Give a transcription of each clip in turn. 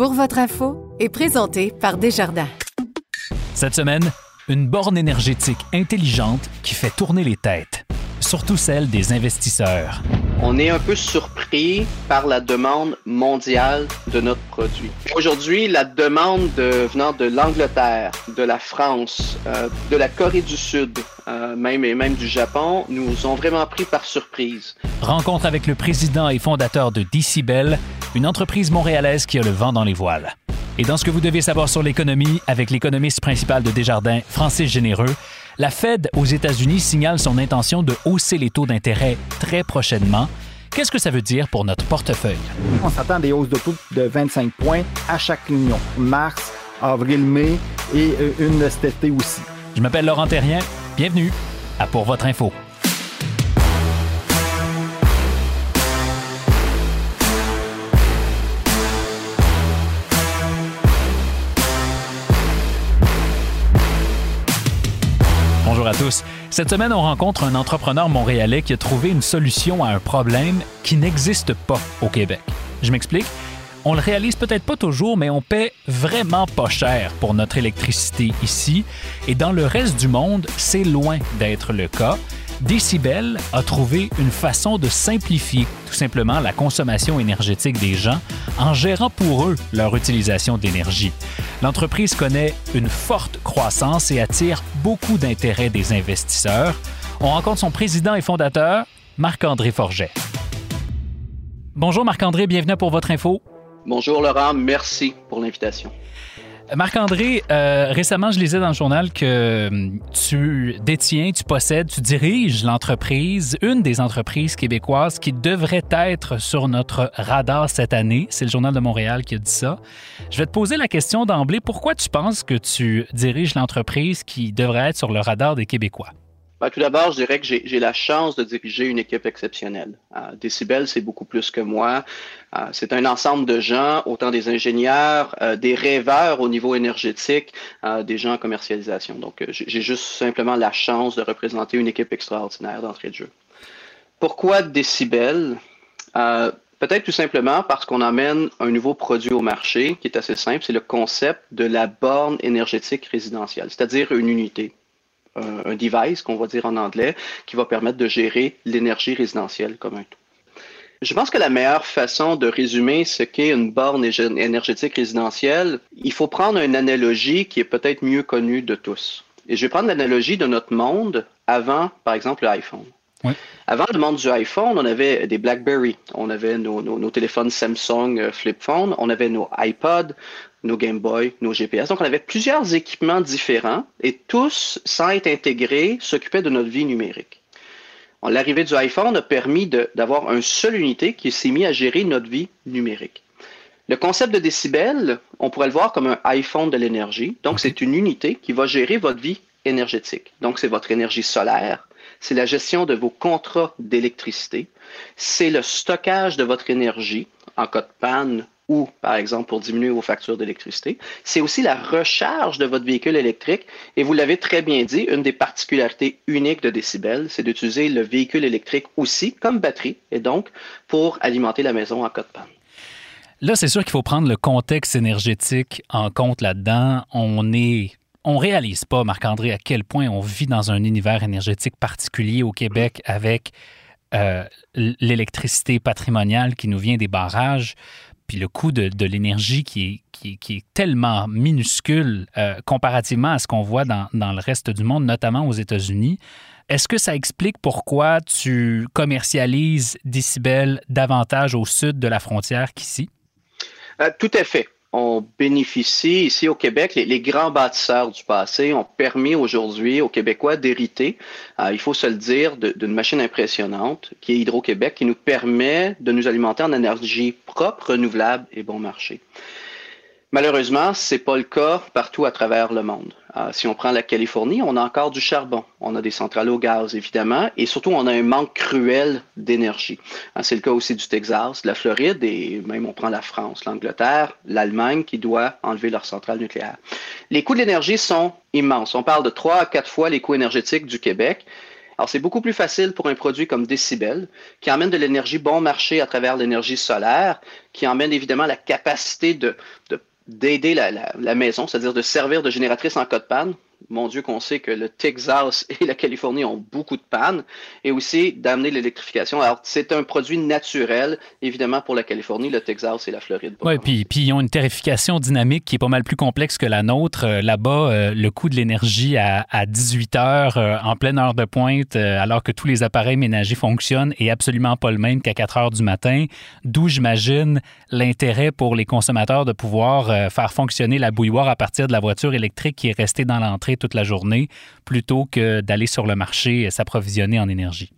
Pour votre info est présenté par Desjardins. Cette semaine, une borne énergétique intelligente qui fait tourner les têtes, surtout celles des investisseurs. On est un peu surpris par la demande mondiale de notre produit. Aujourd'hui, la demande de- venant de l'Angleterre, de la France, euh, de la Corée du Sud, euh, même et même du Japon, nous ont vraiment pris par surprise. Rencontre avec le président et fondateur de Decibel, une entreprise montréalaise qui a le vent dans les voiles. Et dans ce que vous devez savoir sur l'économie, avec l'économiste principal de Desjardins, Francis Généreux, la Fed aux États-Unis signale son intention de hausser les taux d'intérêt très prochainement. Qu'est-ce que ça veut dire pour notre portefeuille? On s'attend à des hausses de taux de 25 points à chaque réunion. Mars, avril, mai et euh, une cet été aussi. Je m'appelle Laurent Terrien. Bienvenue à Pour votre info. Bonjour à tous. Cette semaine, on rencontre un entrepreneur montréalais qui a trouvé une solution à un problème qui n'existe pas au Québec. Je m'explique. On le réalise peut-être pas toujours, mais on paie vraiment pas cher pour notre électricité ici. Et dans le reste du monde, c'est loin d'être le cas. Decibel a trouvé une façon de simplifier tout simplement la consommation énergétique des gens en gérant pour eux leur utilisation d'énergie. L'entreprise connaît une forte croissance et attire beaucoup d'intérêt des investisseurs. On rencontre son président et fondateur, Marc-André Forget. Bonjour Marc-André, bienvenue pour votre info. Bonjour Laurent, merci pour l'invitation. Marc-André, euh, récemment, je lisais dans le journal que hum, tu détiens, tu possèdes, tu diriges l'entreprise, une des entreprises québécoises qui devrait être sur notre radar cette année. C'est le Journal de Montréal qui a dit ça. Je vais te poser la question d'emblée. Pourquoi tu penses que tu diriges l'entreprise qui devrait être sur le radar des Québécois? Ben, tout d'abord, je dirais que j'ai la chance de diriger une équipe exceptionnelle. Euh, Decibel, c'est beaucoup plus que moi. Euh, c'est un ensemble de gens, autant des ingénieurs, euh, des rêveurs au niveau énergétique, euh, des gens en commercialisation. Donc, j'ai juste simplement la chance de représenter une équipe extraordinaire d'entrée de jeu. Pourquoi Decibel? Euh, Peut-être tout simplement parce qu'on amène un nouveau produit au marché qui est assez simple, c'est le concept de la borne énergétique résidentielle, c'est-à-dire une unité un, device, qu'on va dire en anglais, qui va permettre de gérer l'énergie résidentielle comme un tout. Je pense que la meilleure façon de résumer ce qu'est une borne énergétique résidentielle, il faut prendre une analogie qui est peut-être mieux connue de tous. Et je vais prendre l'analogie de notre monde avant, par exemple, l'iPhone. Oui. Avant le monde du iPhone, on avait des BlackBerry, on avait nos, nos- nos téléphones Samsung euh, flip phone, on avait nos iPods, nos Game Boy, nos GPS. Donc, on avait plusieurs équipements différents et tous, sans être intégrés, s'occupaient de notre vie numérique. L'arrivée du iPhone a permis d'avoir une seule unité qui s'est mis à gérer notre vie numérique. Le concept de décibel, on pourrait le voir comme un iPhone de l'énergie. Donc, c'est une unité qui va gérer votre vie énergétique. Donc, c'est votre énergie solaire, c'est la gestion de vos contrats d'électricité, c'est le stockage de votre énergie en cas de panne ou, par exemple, pour diminuer vos factures d'électricité. C'est aussi la recharge de votre véhicule électrique. Et vous l'avez très bien dit, une des particularités uniques de Decibel, c'est d'utiliser le véhicule électrique aussi comme batterie et donc pour alimenter la maison en cas de panne. Là, c'est sûr qu'il faut prendre le contexte énergétique en compte là-dedans. On est. On réalise pas, Marc-André, à quel point on vit dans un univers énergétique particulier au Québec avec euh, l'électricité patrimoniale qui nous vient des barrages, puis le coût de, l'énergie qui est, tellement minuscule euh, comparativement à ce qu'on voit dans, le reste du monde, notamment aux États-Unis. Est-ce que ça explique pourquoi tu commercialises Decibel davantage au sud de la frontière qu'ici? Euh, tout à fait. On bénéficie ici au Québec, les, grands bâtisseurs du passé ont permis aujourd'hui aux Québécois d'hériter, euh, il faut se le dire, d'une machine impressionnante qui est Hydro-Québec, qui nous permet de nous alimenter en énergie propre, renouvelable et bon marché. Malheureusement, c'est pas le cas partout à travers le monde. Euh, si on prend la Californie, on a encore du charbon, on a des centrales au gaz évidemment, et surtout on a un manque cruel d'énergie. Euh, c'est le cas aussi du Texas, de la Floride, et même on prend la France, l'Angleterre, l'Allemagne qui doit enlever leurs centrales nucléaires. Les coûts de l'énergie sont immenses. On parle de trois à quatre fois les coûts énergétiques du Québec. Alors, c'est beaucoup plus facile pour un produit comme Decibel, qui emmène de l'énergie bon marché à travers l'énergie solaire, qui emmène évidemment la capacité de d'aider la, la, maison, c'est-à-dire de servir de génératrice en cas de panne mon Dieu qu'on sait que le Texas et la Californie ont beaucoup de pannes, et aussi d'amener l'électrification. Alors, c'est un produit naturel, évidemment, pour la Californie, le Texas et la Floride. Oui, puis, puis ils ont une tarification dynamique qui est pas mal plus complexe que la nôtre. Euh, là-bas, euh, le coût de l'énergie à, 18 heures, euh, en pleine heure de pointe, alors que tous les appareils ménagers fonctionnent, est absolument pas le même qu'à 4 heures du matin, d'où j'imagine l'intérêt pour les consommateurs de pouvoir faire fonctionner la bouilloire à partir de la voiture électrique qui est restée dans l'entrée toute la journée plutôt que d'aller sur le marché et s'approvisionner en énergie.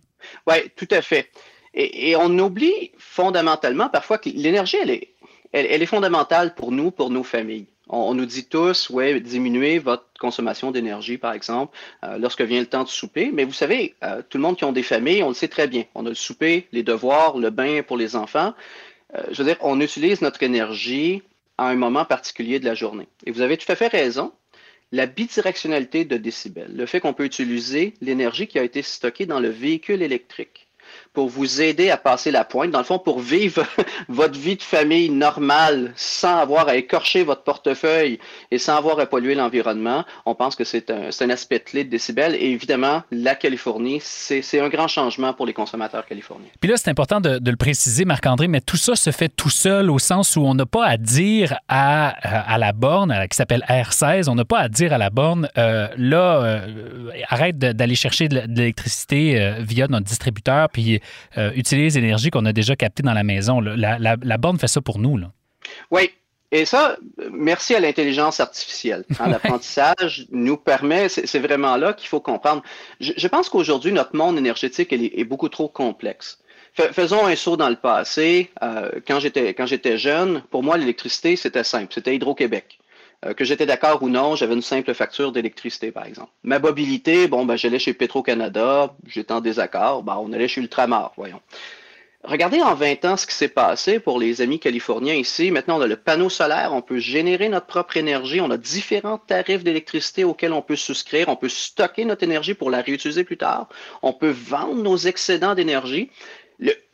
Oui, tout à fait. Et, on oublie fondamentalement parfois que l'énergie, elle est, elle, est fondamentale pour nous, pour nos familles. On, nous dit tous, ouais, diminuez votre consommation d'énergie, par exemple, euh, lorsque vient le temps de souper. Mais vous savez, euh, tout le monde qui ont des familles, on le sait très bien. On a le souper, les devoirs, le bain pour les enfants. Euh, je veux dire, on utilise notre énergie à un moment particulier de la journée. Et vous avez tout à fait raison la bidirectionnalité de décibels, le fait qu'on peut utiliser l'énergie qui a été stockée dans le véhicule électrique pour vous aider à passer la pointe, dans le fond, pour vivre votre vie de famille normale sans avoir à écorcher votre portefeuille et sans avoir à polluer l'environnement. On pense que c'est un, un, aspect clé de décibels. Et évidemment, la Californie, c'est un grand changement pour les consommateurs californiens. Puis là, c'est important de, de, le préciser, Marc-André, mais tout ça se fait tout seul au sens où on n'a pas à dire à, à la borne, qui s'appelle R16, on n'a pas à dire à la borne, euh, là, euh, arrête d'aller chercher de l'électricité euh, via notre distributeur, puis euh, utilise l'énergie qu'on a déjà captée dans la maison. La, borne fait ça pour nous. Là. Oui, et ça, merci à l'intelligence artificielle. Hein, l'apprentissage nous permet, c'est vraiment là qu'il faut comprendre. Je, pense qu'aujourd'hui, notre monde énergétique est, beaucoup trop complexe. Faisons un saut dans le passé. Euh, quand j'étais jeune, pour moi, l'électricité, c'était simple. C'était Hydro-Québec. Euh, que j'étais d'accord ou non, j'avais une simple facture d'électricité, par exemple. Ma mobilité, bon, ben, j'allais chez Petro-Canada, j'étais en désaccord, ben, on allait chez Ultramar, voyons. Regardez en 20 ans ce qui s'est passé pour les amis californiens ici. Maintenant, on a le panneau solaire, on peut générer notre propre énergie, on a différents tarifs d'électricité auxquels on peut souscrire, on peut stocker notre énergie pour la réutiliser plus tard, on peut vendre nos excédents d'énergie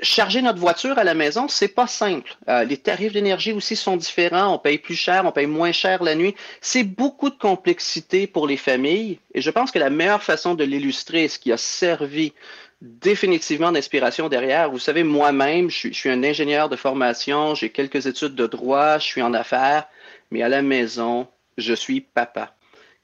charger notre voiture à la maison, c'est pas simple. Euh, les tarifs d'énergie aussi sont différents. On paye plus cher, on paye moins cher la nuit. C'est beaucoup de complexité pour les familles. Et je pense que la meilleure façon de l'illustrer, ce qui a servi définitivement d'inspiration derrière. Vous savez, moi-même, je suis un ingénieur de formation, j'ai quelques études de droit, je suis en affaires, mais à la maison, je suis papa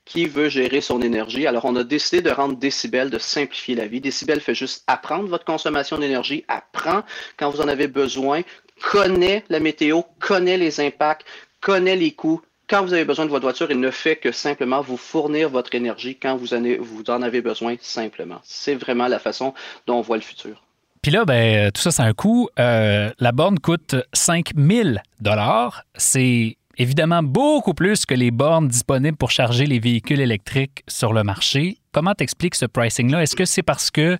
qui veut gérer son énergie. Alors, on a décidé de rendre Décibel, de simplifier la vie. Décibel fait juste apprendre votre consommation d'énergie, apprend quand vous en avez besoin, connaît la météo, connaît les impacts, connaît les coûts. Quand vous avez besoin de votre voiture, il ne fait que simplement vous fournir votre énergie quand vous en avez, besoin simplement. C'est vraiment la façon dont on voit le futur. Puis là, ben, tout ça, c'est un coût. Euh, la borne coûte 5000 dollars. C'est évidemment beaucoup plus que les bornes disponibles pour charger les véhicules électriques sur le marché. Comment t'expliques ce pricing-là? Est-ce que c'est parce que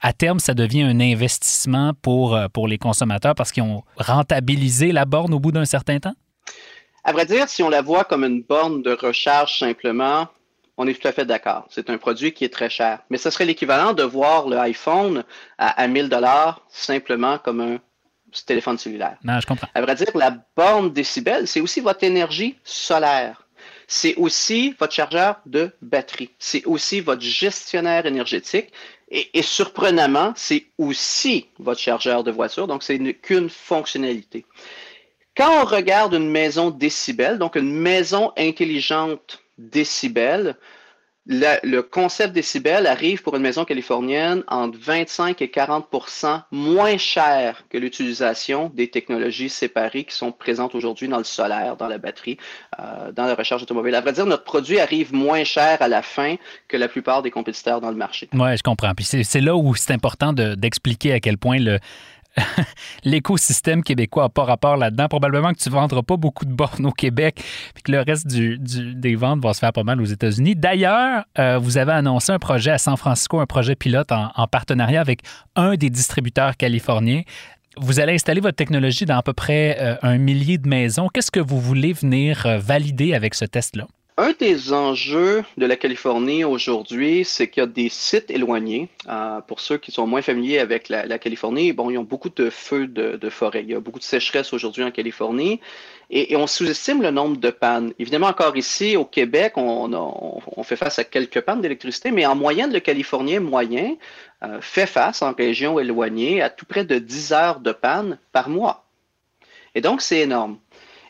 à terme, ça devient un investissement pour, euh, pour les consommateurs parce qu'ils ont rentabilisé la borne au bout d'un certain temps? À vrai dire, si on la voit comme une borne de recharge simplement, on est tout à fait d'accord. C'est un produit qui est très cher. Mais ce serait l'équivalent de voir le iPhone à, à 1000 dollars simplement comme un téléphone cellulaire. Non, je comprends. À vrai dire, la borne décibel, c'est aussi votre énergie solaire. C'est aussi votre chargeur de batterie. C'est aussi votre gestionnaire énergétique. Et, surprenamment, c'est aussi votre chargeur de voiture. Donc, c'est qu'une fonctionnalité. Quand on regarde une maison décibel, donc une maison intelligente décibel, le, concept décibel arrive pour une maison californienne entre 25 et 40 moins cher que l'utilisation des technologies séparées qui sont présentes aujourd'hui dans le solaire, dans la batterie, euh, dans la recharge automobile. À vrai dire, notre produit arrive moins cher à la fin que la plupart des compétiteurs dans le marché. Oui, je comprends. Puis c'est là où c'est important d'expliquer à quel point le, l'écosystème québécois n'a pas rapport là-dedans. Probablement que tu ne vendras pas beaucoup de bornes au Québec, puis que le reste des ventes va se faire pas mal aux États-Unis. D'ailleurs, euh, vous avez annoncé un projet à San Francisco, un projet pilote en, en partenariat avec un des distributeurs californiens. Vous allez installer votre technologie dans à peu près euh, un millier de maisons. Qu'est-ce que vous voulez venir euh, valider avec ce test-là? Un des enjeux de la Californie aujourd'hui, c'est qu'il y a des sites éloignés. Euh, pour ceux qui sont moins familiers avec la, Californie, bon, ils ont beaucoup de feux de, forêt. Il y a beaucoup de sécheresse aujourd'hui en Californie et, on sous-estime le nombre de pannes. Évidemment, encore ici, au Québec, on, fait face à quelques pannes d'électricité, mais en moyenne, le Californien moyen euh, fait face en région éloignée à tout près de 10 heures de panne par mois. Et donc, c'est énorme.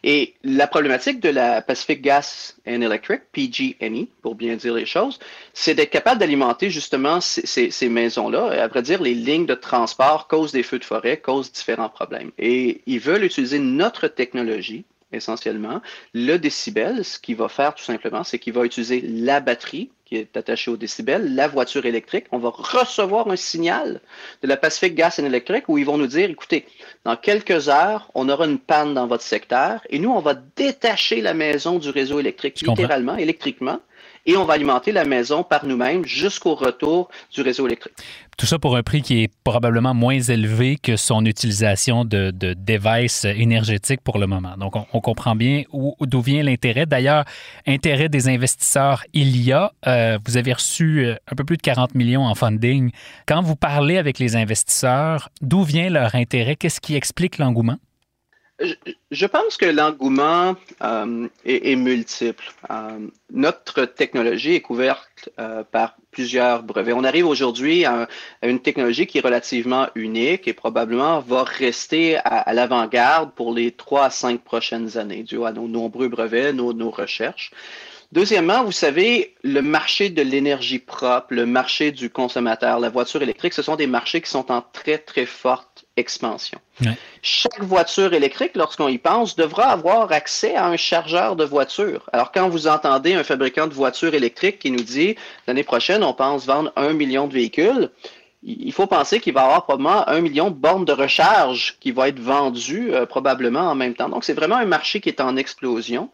Et la problématique de la Pacific Gas and Electric, PG&E, pour bien dire les choses, c'est d'être capable d'alimenter justement ces, ces, maisons-là. À vrai dire, les lignes de transport causent des feux de forêt, causent différents problèmes. Et ils veulent utiliser notre technologie essentiellement. Le décibel, ce qu'il va faire tout simplement, c'est qu'il va utiliser la batterie qui est attachée au décibel, la voiture électrique. On va recevoir un signal de la Pacific Gas and Electric où ils vont nous dire, écoutez, dans quelques heures, on aura une panne dans votre secteur et nous, on va détacher la maison du réseau électrique, littéralement, électriquement et on va alimenter la maison par nous-mêmes jusqu'au retour du réseau électrique. Tout ça pour un prix qui est probablement moins élevé que son utilisation de, de devices énergétiques pour le moment. Donc, on, comprend bien d'où vient l'intérêt. D'ailleurs, intérêt des investisseurs, il y a. Euh, vous avez reçu euh, un peu plus de 40 millions en funding. Quand vous parlez avec les investisseurs, d'où vient leur intérêt? Qu'est-ce qui explique l'engouement? Je pense que l'engouement euh, est, multiple. Euh, notre technologie est couverte euh, par plusieurs brevets. On arrive aujourd'hui à, une technologie qui est relativement unique et probablement va rester à, l'avant-garde pour les trois à cinq prochaines années, dû à nos nombreux brevets, nos, nos recherches. Deuxièmement, vous savez, le marché de l'énergie propre, le marché du consommateur, la voiture électrique, ce sont des marchés qui sont en très, très forte expansion. Chaque voiture électrique, lorsqu'on y pense, devra avoir accès à un chargeur de voiture. Alors, quand vous entendez un fabricant de voitures électriques qui nous dit l'année prochaine, on pense vendre un million de véhicules, il faut penser qu'il va y avoir probablement un million de bornes de recharge qui vont être vendues euh, probablement en même temps. Donc, c'est vraiment un marché qui est en explosion.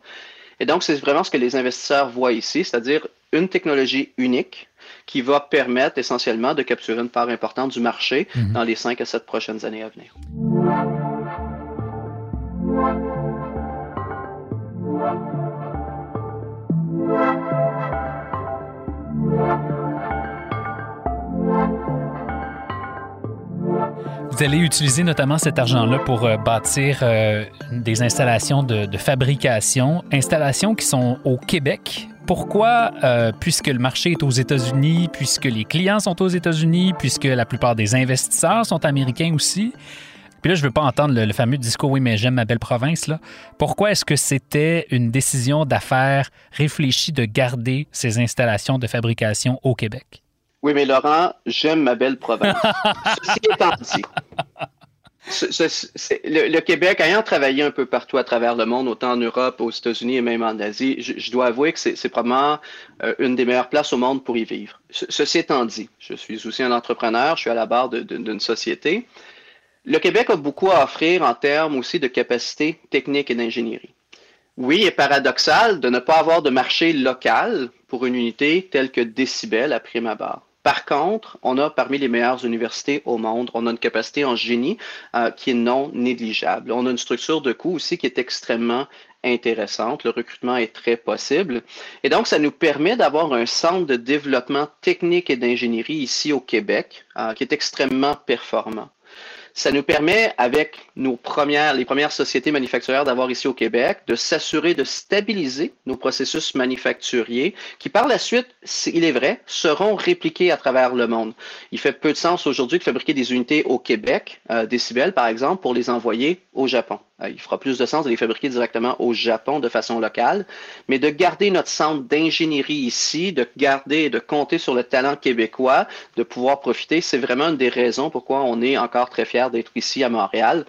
Et donc, c'est vraiment ce que les investisseurs voient ici, c'est-à-dire une technologie unique qui va permettre essentiellement de capturer une part importante du marché mhm. dans les 5 à 7 prochaines années à venir. Vous allez utiliser notamment cet argent-là pour euh, bâtir euh, des installations de, fabrication, installations qui sont au Québec. Pourquoi, euh, puisque le marché est aux États-Unis, puisque les clients sont aux États-Unis, puisque la plupart des investisseurs sont américains aussi, puis là, je ne veux pas entendre le, le, fameux discours Oui, mais j'aime ma belle province. Là. Pourquoi est-ce que c'était une décision d'affaires réfléchie de garder ces installations de fabrication au Québec? Oui, mais Laurent, j'aime ma belle province. Ceci étant dit, le, Québec, ayant travaillé un peu partout à travers le monde, autant en Europe, aux États-Unis et même en Asie, je, dois avouer que c'est probablement euh, une des meilleures places au monde pour y vivre. ceci étant dit, je suis aussi un entrepreneur, je suis à la barre d'une société. Le Québec a beaucoup à offrir en termes aussi de capacité technique et d'ingénierie. Oui, il est paradoxal de ne pas avoir de marché local pour une unité telle que Décibel à prime abord. Par contre, on a parmi les meilleures universités au monde, on a une capacité en génie euh, qui est non négligeable. On a une structure de coût aussi qui est extrêmement intéressante. Le recrutement est très possible. Et donc, ça nous permet d'avoir un centre de développement technique et d'ingénierie ici au Québec euh, qui est extrêmement performant. Ça nous permet, avec nos premières, les premières sociétés manufacturières d'avoir ici au Québec, de s'assurer de stabiliser nos processus manufacturiers qui, par la suite, il est vrai, seront répliqués à travers le monde. Il fait peu de sens aujourd'hui de fabriquer des unités au Québec, euh, décibels par exemple, pour les envoyer au Japon. Euh, il fera plus de sens de les fabriquer directement au Japon de façon locale, mais de garder notre centre d'ingénierie ici, de garder et de compter sur le talent québécois, de pouvoir profiter, c'est vraiment une des raisons pourquoi on est encore très fiers d'être ici à Montréal.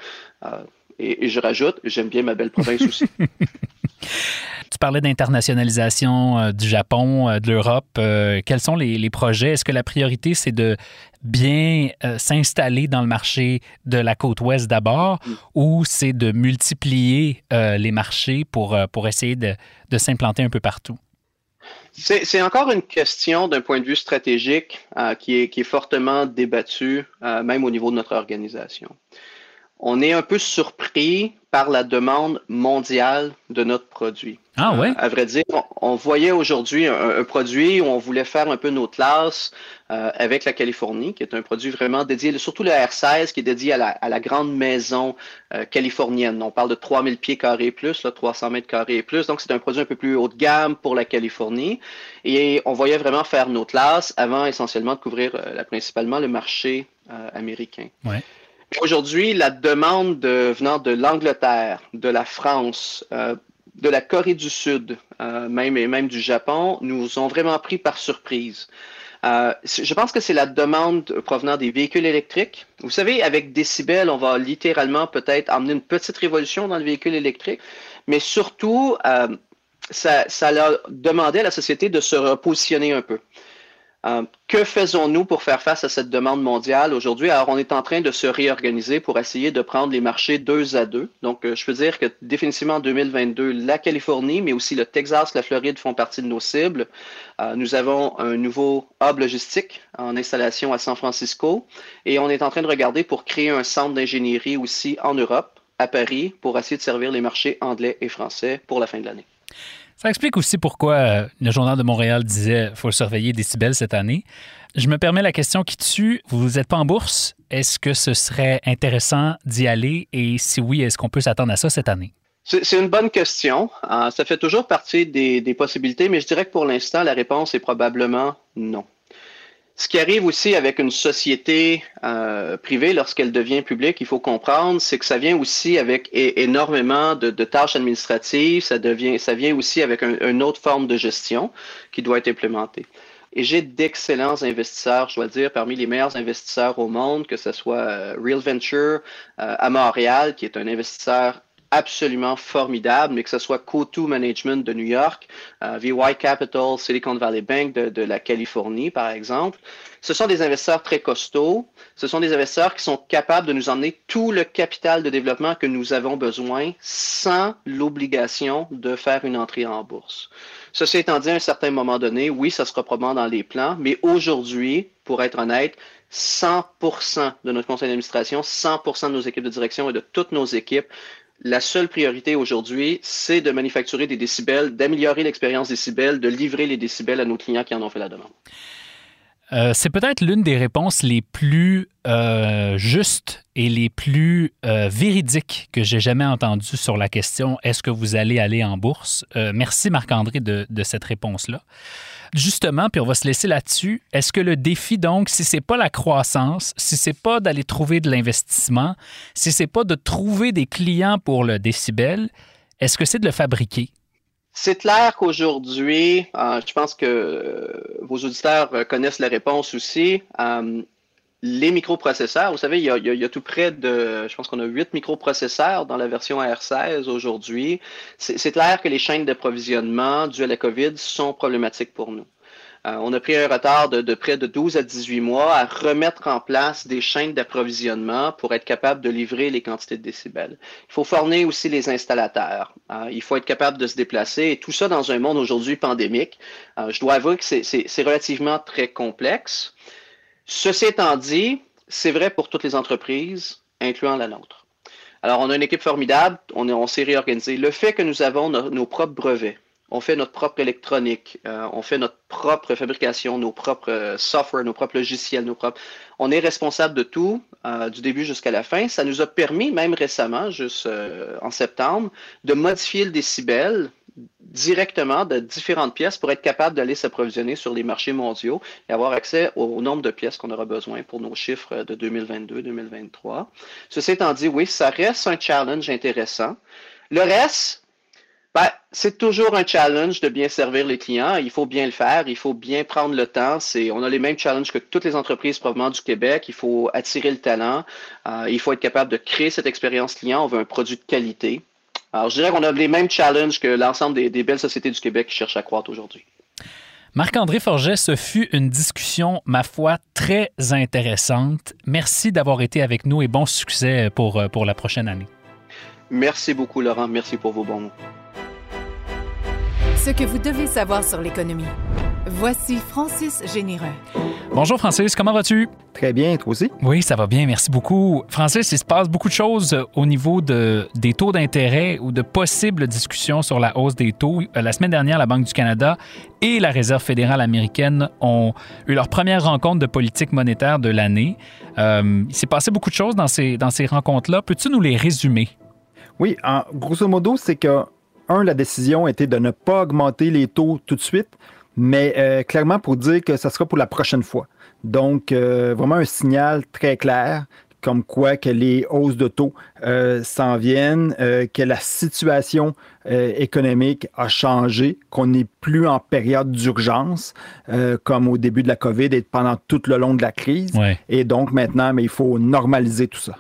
Euh, et, je rajoute, j'aime bien ma belle province aussi. Tu parlais d'internationalisation euh, du Japon, euh, de l'Europe. quels sont les, projets? Est-ce que la priorité, c'est de bien s'installer dans le marché de la côte ouest d'abord ou c'est de multiplier les marchés pour, pour essayer de, de s'implanter un peu partout? C'est encore une question d'un point de vue stratégique qui, est, qui, est, fortement débattue, même au niveau de notre organisation on est un peu surpris par la demande mondiale de notre produit. Ah ouais? à vrai dire, on, voyait aujourd'hui un, produit où on voulait faire un peu nos classes euh, avec la Californie, qui est un produit vraiment dédié, surtout le R16, qui est dédié à la, grande maison euh, californienne. On parle de 3000 pieds carrés plus, là, 300 mètres carrés et plus. Donc, c'est un produit un peu plus haut de gamme pour la Californie. Et on voyait vraiment faire nos classes avant essentiellement de couvrir euh, principalement le marché américain. Ouais. Aujourd'hui, la demande venant de l'Angleterre, de la France, euh, de la Corée du Sud, euh, même et même du Japon, nous ont vraiment pris par surprise. Euh, je pense que c'est la demande provenant des véhicules électriques. Vous savez, avec Décibel, on va littéralement peut-être amener une petite révolution dans le véhicule électrique, mais surtout, ça, ça a demandé à la société de se repositionner un peu. Euh, que faisons-nous pour faire face à cette demande mondiale aujourd'hui? Alors, on est en train de se réorganiser pour essayer de prendre les marchés deux à deux. Donc, euh, je peux dire que définitivement en 2022, la Californie, mais aussi le Texas, la Floride font partie de nos cibles. Euh, nous avons un nouveau hub logistique en installation à San Francisco et on est en train de regarder pour créer un centre d'ingénierie aussi en Europe, à Paris, pour essayer de servir les marchés anglais et français pour la fin de l'année. Ça explique aussi pourquoi euh, le Journal de Montréal disait faut surveiller Décibel cette année. Je me permets la question qui tue. Vous n'êtes pas en bourse. Est-ce que ce serait intéressant d'y aller? Et si oui, est-ce qu'on peut s'attendre à ça cette année? C'est une bonne question. Euh, ça fait toujours partie des possibilités, mais je dirais que pour l'instant, la réponse est probablement non. Ce qui arrive aussi avec une société euh, privée lorsqu'elle devient publique, il faut comprendre, c'est que ça vient aussi avec énormément de, tâches administratives, ça, devient, ça vient aussi avec une autre forme de gestion qui doit être implémentée. Et j'ai d'excellents investisseurs, je dois dire, parmi les meilleurs investisseurs au monde, que ce soit euh, Real Venture euh, à Montréal, qui est un investisseur absolument formidable, mais que ce soit Co2 Management de New York, euh, VY Capital, Silicon Valley Bank de, de, la Californie, par exemple. Ce sont des investisseurs très costauds. Ce sont des investisseurs qui sont capables de nous emmener tout le capital de développement que nous avons besoin sans l'obligation de faire une entrée en bourse. Ceci étant dit, à un certain moment donné, oui, ça sera probablement dans les plans, mais aujourd'hui, pour être honnête, 100% de notre conseil d'administration, 100% de nos équipes de direction et de toutes nos équipes la seule priorité aujourd'hui, c'est de manufacturer des décibels, d'améliorer l'expérience décibels, de livrer les décibels à nos clients qui en ont fait la demande. Euh, c'est peut-être l'une des réponses les plus euh, justes et les plus euh, véridiques que j'ai jamais entendues sur la question est-ce que vous allez aller en bourse? Merci Marc-André de, de, cette réponse-là. Justement, puis on va se laisser là-dessus. Est-ce que le défi, donc, si c'est pas la croissance, si c'est pas d'aller trouver de l'investissement, si c'est pas de trouver des clients pour le décibel, est-ce que c'est de le fabriquer? C'est clair qu'aujourd'hui, euh, je pense que euh, vos auditeurs euh, connaissent la réponse aussi les microprocesseurs, vous savez, il y, a, tout près de, je pense qu'on a huit microprocesseurs dans la version R16 aujourd'hui. C'est clair que les chaînes d'approvisionnement dues à la COVID sont problématiques pour nous. Euh, on a pris un retard de, près de 12 à 18 mois à remettre en place des chaînes d'approvisionnement pour être capable de livrer les quantités de décibels. Il faut former aussi les installateurs. Euh, il faut être capable de se déplacer et tout ça dans un monde aujourd'hui pandémique. Euh, je dois avouer que c'est relativement très complexe. Ceci étant dit, c'est vrai pour toutes les entreprises, incluant la nôtre. Alors, on a une équipe formidable, on, s'est réorganisé. Le fait que nous avons nos propres brevets, on fait notre propre électronique, euh, on fait notre propre fabrication, nos propres euh, software, nos propres logiciels, nos propres. On est responsable de tout, euh, du début jusqu'à la fin. Ça nous a permis, même récemment, juste en septembre, de modifier le décibel directement de différentes pièces pour être capable d'aller s'approvisionner sur les marchés mondiaux et avoir accès au, nombre de pièces qu'on aura besoin pour nos chiffres de 2022-2023. Ceci étant dit, oui, ça reste un challenge intéressant. Le reste, ben, c'est toujours un challenge de bien servir les clients. Il faut bien le faire, il faut bien prendre le temps. on a les mêmes challenges que toutes les entreprises provenant du Québec. Il faut attirer le talent. Euh, il faut être capable de créer cette expérience client. On veut un produit de qualité. Alors, je dirais qu'on a les mêmes challenges que l'ensemble des, des belles sociétés du Québec qui cherchent à croître aujourd'hui. Marc-André Forget, ce fut une discussion, ma foi, très intéressante. Merci d'avoir été avec nous et bon succès pour, euh, pour la prochaine année. Merci beaucoup, Laurent. Merci pour vos bons mots. Ce que vous devez savoir sur l'économie. Voici Francis Généreux. Bonjour Francis, comment vas-tu? Très bien, toi aussi? Oui, ça va bien, merci beaucoup. Francis, il se passe beaucoup de choses euh, au niveau de, des taux d'intérêt ou de possibles discussions sur la hausse des taux. Euh, la semaine dernière, la Banque du Canada et la Réserve fédérale américaine ont eu leur première rencontre de politique monétaire de l'année. Euh, il s'est passé beaucoup de choses dans ces, dans ces rencontres-là. Peux-tu nous les résumer? Oui, en, grosso modo, c'est que, un, la décision était de ne pas augmenter les taux tout de suite, mais euh, clairement pour dire que ça sera pour la prochaine fois. Donc, euh, vraiment un signal très clair comme quoi que les hausses de taux euh, s'en viennent, euh, que la situation euh, économique a changé, qu'on n'est plus en période d'urgence comme au début de la COVID et pendant tout le long de la crise. Ouais. Et donc maintenant, mais il faut normaliser tout ça.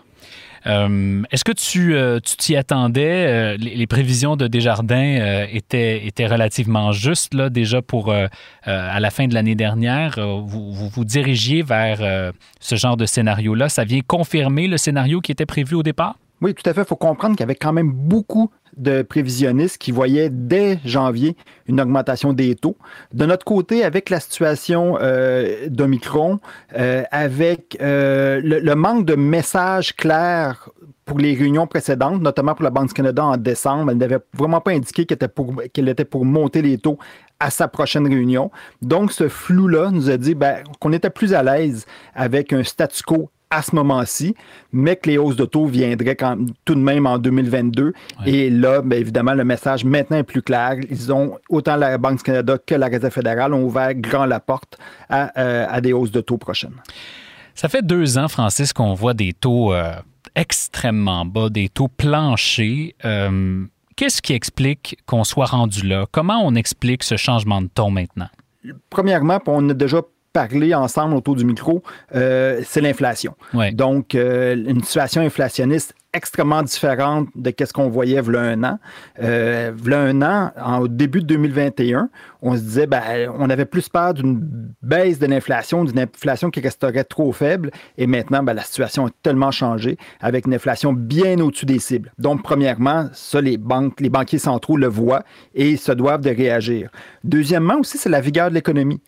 Euh, Est-ce que tu euh, t'y attendais? Euh, les, prévisions de Desjardins étaient, étaient relativement justes là, déjà pour à la fin de l'année dernière. Vous, vous vous dirigiez vers ce genre de scénario-là. Ça vient confirmer le scénario qui était prévu au départ? Oui, tout à fait. Il faut comprendre qu'il y avait quand même beaucoup de prévisionnistes qui voyaient dès janvier une augmentation des taux. De notre côté, avec la situation euh, d'Omicron, euh, avec euh, le, manque de messages clairs pour les réunions précédentes, notamment pour la Banque du Canada en décembre, elle n'avait vraiment pas indiqué qu'elle était, pour, qu'elle était pour monter les taux à sa prochaine réunion. Donc, ce flou-là nous a dit ben, qu'on était plus à l'aise avec un statu quo à ce moment-ci, mais que les hausses de taux viendraient quand, tout de même en 2022. Et là, bien évidemment, le message maintenant est plus clair. Ils ont, autant la Banque du Canada que la Réserve fédérale ont ouvert grand la porte à, euh, à des hausses de taux prochaines. Ça fait deux ans, Francis, qu'on voit des taux euh, extrêmement bas, des taux planchers. Euh, Qu'est-ce qui explique qu'on soit rendu là? Comment on explique ce changement de ton maintenant? Premièrement, on a déjà parlé ensemble autour du micro, euh, c'est l'inflation. Ouais. Donc, euh, une situation inflationniste extrêmement différente de ce qu'on voyait v'là un an. Euh, v'là un an, en, au début de 2021, on se disait, ben, on avait plus peur d'une baisse de l'inflation, d'une inflation qui resterait trop faible. Et maintenant, ben, la situation a tellement changé avec une inflation bien au-dessus des cibles. Donc, premièrement, ça, les banques, les banquiers centraux le voient et se doivent de réagir. Deuxièmement aussi, c'est la vigueur de l'économie.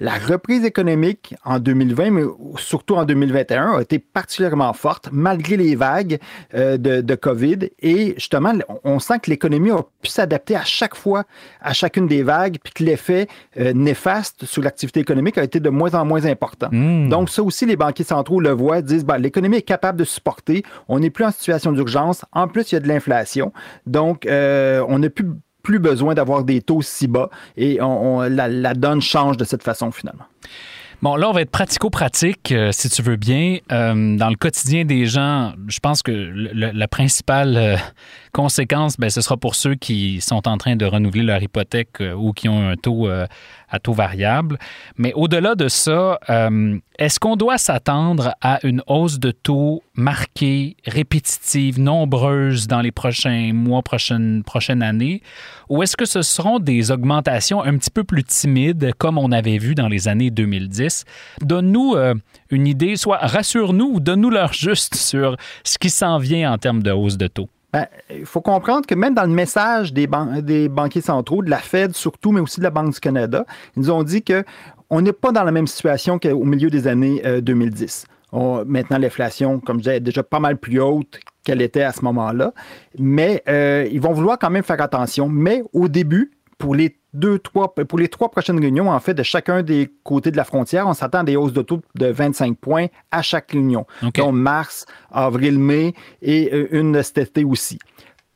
La reprise économique en 2020, mais surtout en 2021, a été particulièrement forte malgré les vagues euh, de, de, COVID. Et justement, on sent que l'économie a pu s'adapter à chaque fois, à chacune des vagues, puis que l'effet euh, néfaste sur l'activité économique a été de moins en moins important. Mmh. Donc ça aussi, les banquiers centraux le voient, disent, ben, l'économie est capable de supporter, on n'est plus en situation d'urgence, en plus il y a de l'inflation. Donc euh, on n'a plus plus besoin d'avoir des taux si bas et on, la, donne change de cette façon finalement. Bon, là, on va être pratico-pratique, euh, si tu veux bien. Euh, dans le quotidien des gens, je pense que la principale euh, conséquence, ben, ce sera pour ceux qui sont en train de renouveler leur hypothèque ou qui ont un taux à taux variable. Mais au-delà de ça, euh, est-ce qu'on doit s'attendre à une hausse de taux marquée, répétitive, nombreuse dans les prochains mois, prochaines, années? Ou est-ce que ce seront des augmentations un petit peu plus timides, comme on avait vu dans les années 2010? Donne-nous euh, une idée, soit rassure-nous ou donne-nous l'heure juste sur ce qui s'en vient en termes de hausse de taux. Ben, il faut comprendre que même dans le message des, ban des, banquiers centraux, de la Fed surtout, mais aussi de la Banque du Canada, ils nous ont dit que on n'est pas dans la même situation qu'au milieu des années euh, 2010. On, maintenant, l'inflation, comme je disais, est déjà pas mal plus haute qu'elle était à ce moment-là. Mais euh, ils vont vouloir quand même faire attention. Mais au début, pour les deux, trois, pour les trois prochaines réunions, en fait, de chacun des côtés de la frontière, on s'attend à des hausses de taux de 25 points à chaque réunion. Okay. Donc, mars, avril, mai et euh, une cet été aussi.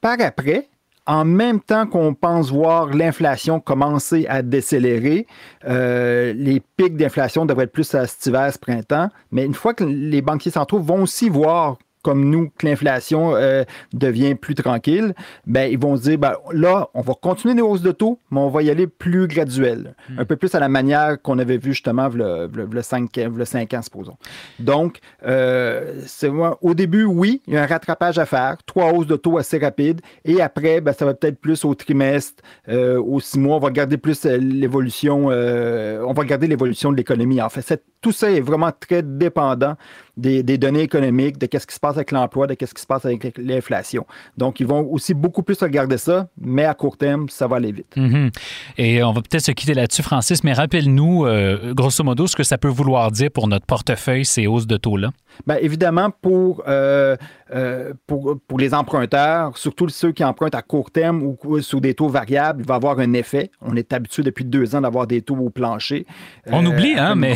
Par après, en même temps qu'on pense voir l'inflation commencer à décélérer, euh, les pics d'inflation devraient être plus à cet hiver, ce printemps, mais une fois que les banquiers centraux vont aussi voir comme nous que l'inflation euh, devient plus tranquille, ben, ils vont se dire, ben, là, on va continuer les hausses de taux, mais on va y aller plus graduel. Hmm. Un peu plus à la manière qu'on avait vu justement le, le, 5, le 5 ans, supposons. Donc, euh, c'est, au début, oui, il y a un rattrapage à faire, trois hausses de taux assez rapides, et après, ben, ça va peut-être plus au trimestre, euh, aux six mois, on va garder plus euh, l'évolution, on va garder l'évolution de l'économie. En fait, tout ça est vraiment très dépendant des, données économiques, de qu'est-ce qui se passe avec l'emploi, de qu'est-ce qui se passe avec l'inflation. Donc, ils vont aussi beaucoup plus regarder ça, mais à court terme, ça va aller vite. Mhm. Et on va peut-être se quitter là-dessus, Francis, mais rappelle-nous, euh, grosso modo, ce que ça peut vouloir dire pour notre portefeuille, ces hausses de taux-là. Bien, évidemment, pour, euh, euh, pour, pour, les emprunteurs, surtout ceux qui empruntent à court terme ou sous des taux variables, il va avoir un effet. On est habitué depuis deux ans d'avoir des taux au plancher. On oublie, hein, mais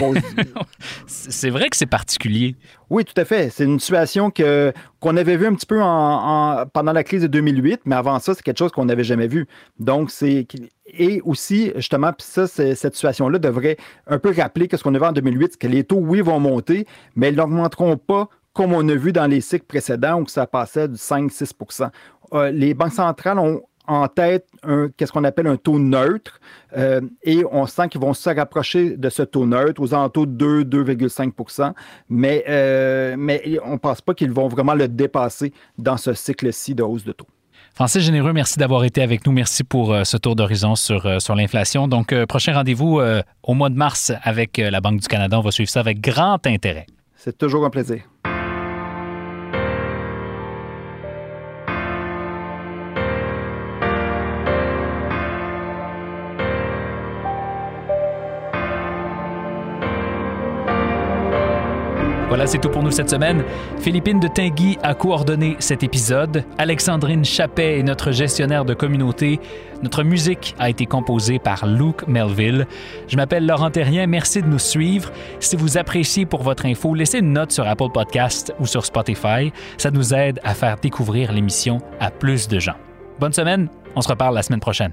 c'est vrai que c'est particulier. Oui, tout à fait. C'est une situation qu'on avait vu un petit peu en, pendant la crise de 2008, mais avant ça, c'est quelque chose qu'on n'avait jamais vu. Donc, c'est. Et aussi, justement, cette situation-là devrait un peu rappeler que ce qu'on a vu en 2008, que les taux, oui, vont monter, mais ils n'augmenteront pas comme on a vu dans les cycles précédents où ça passait du 5-6% euh, Les banques centrales ont en tête qu'est-ce qu'on appelle un taux neutre euh, et on sent qu'ils vont se rapprocher de ce taux neutre aux alentours de 2, 2,5 mais, euh, mais on ne pense pas qu'ils vont vraiment le dépasser dans ce cycle-ci de hausse de taux. Francis Généreux, merci d'avoir été avec nous. Merci pour euh, ce tour d'horizon sur, sur l'inflation. Donc, prochain rendez-vous au mois de mars avec la Banque du Canada. On va suivre ça avec grand intérêt. C'est toujours un plaisir. Voilà, c'est tout pour nous cette semaine. Philippine de Tinguy a coordonné cet épisode. Alexandrine Chappet est notre gestionnaire de communauté. Notre musique a été composée par Luke Melville. Je m'appelle Laurent Terrien. Merci de nous suivre. Si vous appréciez pour votre info, laissez une note sur Apple Podcast ou sur Spotify. Ça nous aide à faire découvrir l'émission à plus de gens. Bonne semaine. On se reparle la semaine prochaine.